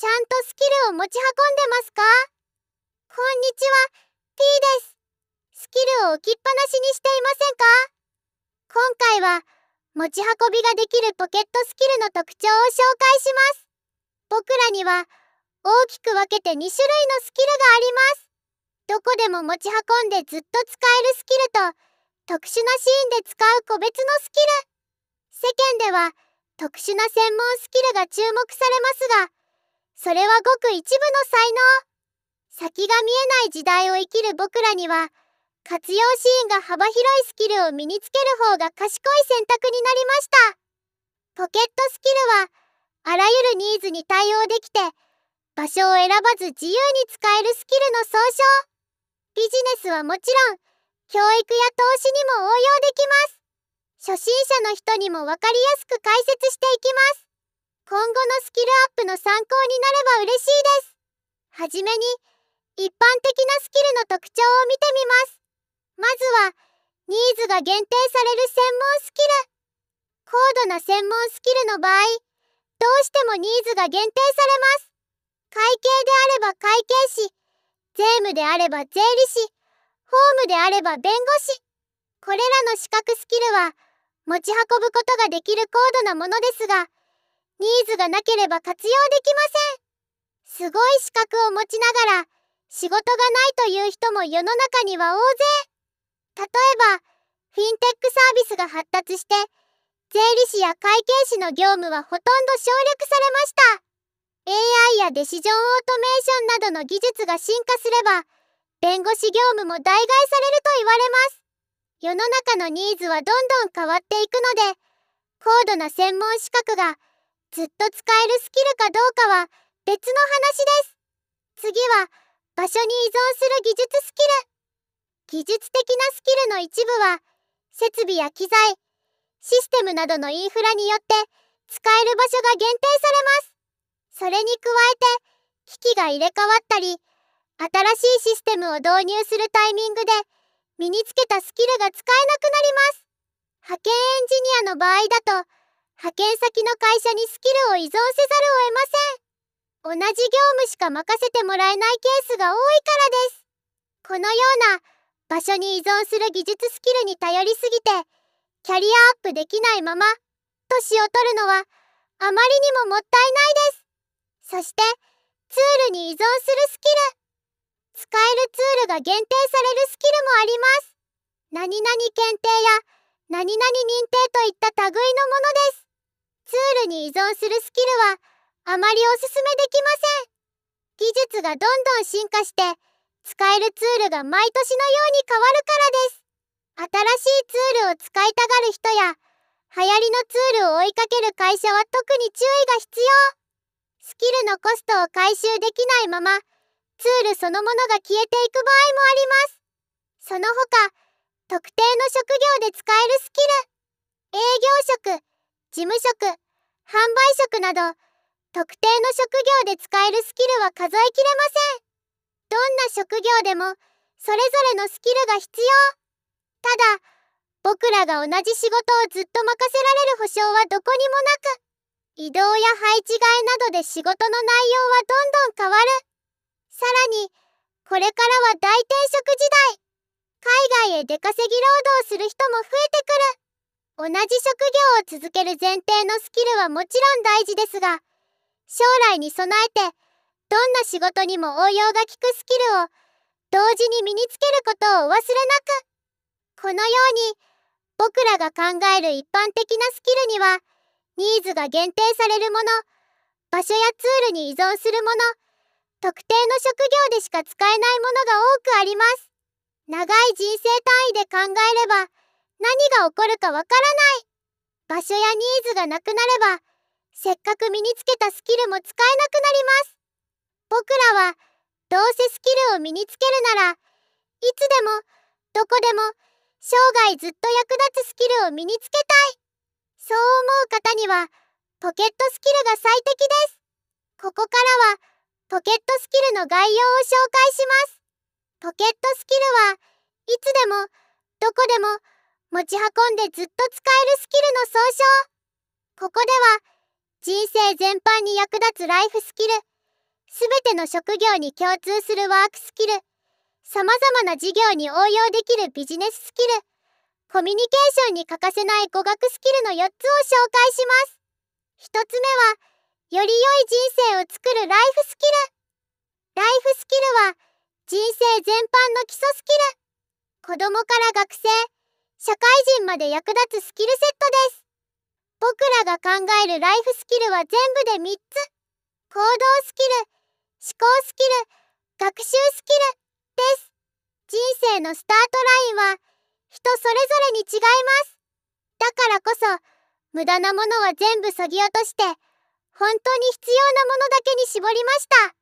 ちゃんとスキルを持ち運んでますか？こんにちは、T です。スキルを置きっぱなしにしていませんか？今回は、持ち運びができるポケットスキルの特徴を紹介します。僕らには、大きく分けて2種類のスキルがあります。どこでも持ち運んでずっと使えるスキルと、特殊なシーンで使う個別のスキル。世間では、特殊な専門スキルが注目されますが、それはごく一部の才能。先が見えない時代を生きる僕らには、活用シーンが幅広いスキルを身につける方が賢い選択になりました。ポケットスキルは、あらゆるニーズに対応できて、場所を選ばず自由に使えるスキルの総称。ビジネスはもちろん、教育や投資にも応用できます。初心者の人にもわかりやすく解説していきます。今後のスキルアップの参考になれば嬉しいです。はじめに、一般的なスキルの特徴を見てみます。まずは、ニーズが限定される専門スキル。高度な専門スキルの場合、どうしてもニーズが限定されます。会計であれば会計士、税務であれば税理士、法務であれば弁護士。これらの資格スキルは、持ち運ぶことができる高度なものですが、ニーズがなければ活用できません。すごい資格を持ちながら、仕事がないという人も世の中には大勢。例えば、フィンテックサービスが発達して、税理士や会計士の業務はほとんど省略されました。AI やデシジョンオートメーションなどの技術が進化すれば、弁護士業務も代替されると言われます。世の中のニーズはどんどん変わっていくので、高度な専門資格がずっと使えるスキルかどうかは別の話です。次は、場所に依存する技術スキル。技術的なスキルの一部は、設備や機材、システムなどのインフラによって使える場所が限定されます。それに加えて、機器が入れ替わったり、新しいシステムを導入するタイミングで身につけたスキルが使えなくなります。派遣エンジニアの場合だと、派遣先の会社にスキルを依存せざるを得ません。同じ業務しか任せてもらえないケースが多いからです。このような場所に依存する技術スキルに頼りすぎて、キャリアアップできないまま、年を取るのはあまりにももったいないです。そして、ツールに依存するスキル。使えるツールが限定されるスキルもあります。何々検定や何々認定といった類のものです。ツールに依存するスキルはあまりおすすめできません。技術がどんどん進化して使えるツールが毎年のように変わるからです。新しいツールを使いたがる人や流行りのツールを追いかける会社は特に注意が必要。スキルのコストを回収できないままツールそのものが消えていく場合もあります。その他、特定の職業で使えるスキル。営業職、事務職、販売職など、特定の職業で使えるスキルは数えきれません。どんな職業でも、それぞれのスキルが必要。ただ、僕らが同じ仕事をずっと任せられる保証はどこにもなく、移動や配置換えなどで仕事の内容はどんどん変わる。さらに、これからは大転職時代。海外へ出稼ぎ労働する人も増えてくる。同じ職業を続ける前提のスキルはもちろん大事ですが、将来に備えて、どんな仕事にも応用が利くスキルを同時に身につけることをお忘れなく。このように、僕らが考える一般的なスキルには、ニーズが限定されるもの、場所やツールに依存するもの、特定の職業でしか使えないものが多くあります。長い人生単位で考えれば、何が起こるかわからない。場所やニーズがなくなれば、せっかく身につけたスキルも使えなくなります。僕らは、どうせスキルを身につけるなら、いつでも、どこでも、生涯ずっと役立つスキルを身につけたい。そう思う方には、ポケットスキルが最適です。ここからは、ポケットスキルの概要を紹介します。ポケットスキルは、いつでも、どこでも、持ち運んでずっと使えるスキルの総称。ここでは、人生全般に役立つライフスキル、すべての職業に共通するワークスキル、様々な事業に応用できるビジネススキル、コミュニケーションに欠かせない語学スキルの4つを紹介します。1つ目は、より良い人生を作るライフスキル。ライフスキルは、人生全般の基礎スキル。子供から学生、社会人まで役立つスキルセットです。僕らが考えるライフスキルは全部で3つ。行動スキル、思考スキル、学習スキルです。人生のスタートラインは人それぞれに違います。だからこそ、無駄なものは全部削ぎ落として、本当に必要なものだけに絞りました。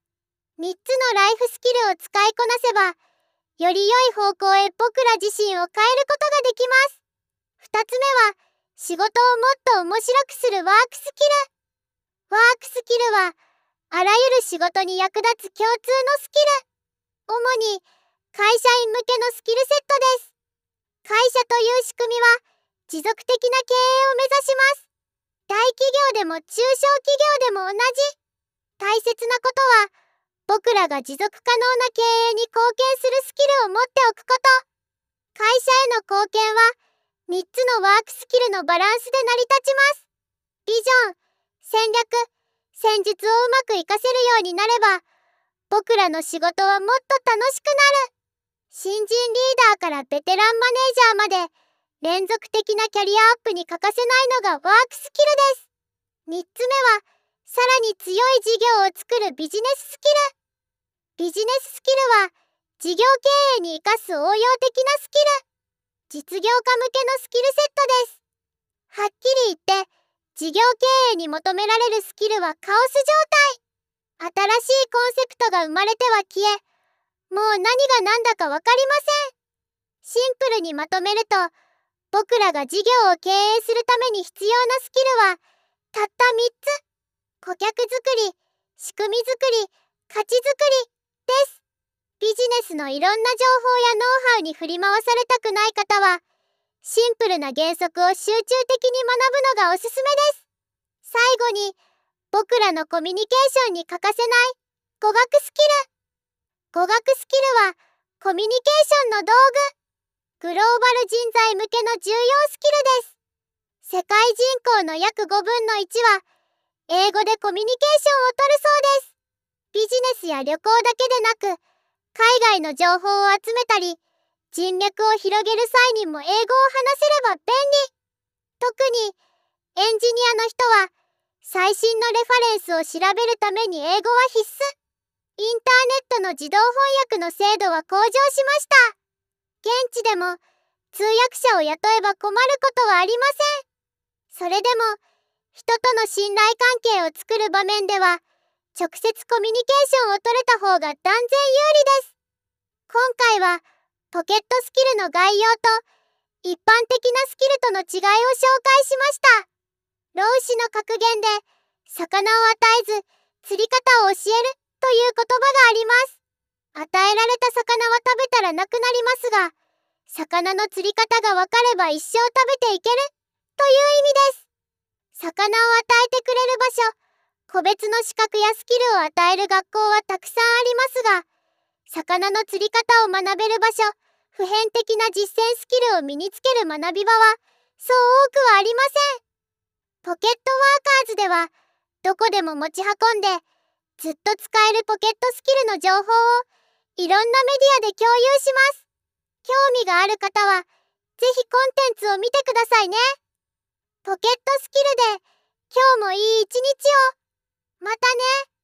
3つのライフスキルを使いこなせば、より良い方向へ僕ら自身を変えることができます。2つ目は、仕事をもっと面白くするワークスキル。ワークスキルは、あらゆる仕事に役立つ共通のスキル。主に、会社員向けのスキルセットです。会社という仕組みは、持続的な経営を目指します。大企業でも中小企業でも同じ。大切なことは、僕らが持続可能な経営に貢献するスキルを持っておくこと。会社への貢献は、3つのワークスキルのバランスで成り立ちます。ビジョン、戦略、戦術をうまく活かせるようになれば、僕らの仕事はもっと楽しくなる。新人リーダーからベテランマネージャーまで、連続的なキャリアアップに欠かせないのがワークスキルです。3つ目は、さらに強い事業を作るビジネススキル。ビジネススキルは、事業経営に活かす応用的なスキル。実業家向けのスキルセットです。はっきり言って、事業経営に求められるスキルはカオス状態。新しいコンセプトが生まれては消え、もう何が何だかわかりません。シンプルにまとめると、僕らが事業を経営するために必要なスキルは、たった3つ。顧客作り、仕組み作り、価値作りです。ビジネスのいろんな情報やノウハウに振り回されたくない方は、シンプルな原則を集中的に学ぶのがおすすめです。最後に、僕らのコミュニケーションに欠かせない語学スキル。語学スキルは、コミュニケーションの道具。グローバル人材向けの重要スキルです。世界人口の約5分の1は、英語でコミュニケーションをとるそうです。ビジネスや旅行だけでなく、海外の情報を集めたり、人脈を広げる際にも英語を話せれば便利。特に、エンジニアの人は、最新のレファレンスを調べるために英語は必須。インターネットの自動翻訳の精度は向上しました。現地でも、通訳者を雇えば困ることはありません。それでも、人との信頼関係を作る場面では、直接コミュニケーションを取れた方が断然有利です。今回は、ポケットスキルの概要と、一般的なスキルとの違いを紹介しました。老子の格言で、魚を与えず、釣り方を教えるという言葉があります。与えられた魚は食べたらなくなりますが、魚の釣り方がわかれば一生食べていけるという意味です。魚を与えてくれる場所、個別の資格やスキルを与える学校はたくさんありますが、魚の釣り方を学べる場所、普遍的な実践スキルを身につける学び場は、そう多くはありません。ポケットワーカーズでは、どこでも持ち運んで、ずっと使えるポケットスキルの情報を、いろんなメディアで共有します。興味がある方は、ぜひコンテンツを見てくださいね。ポケットスキルで、今日もいい一日を。またね。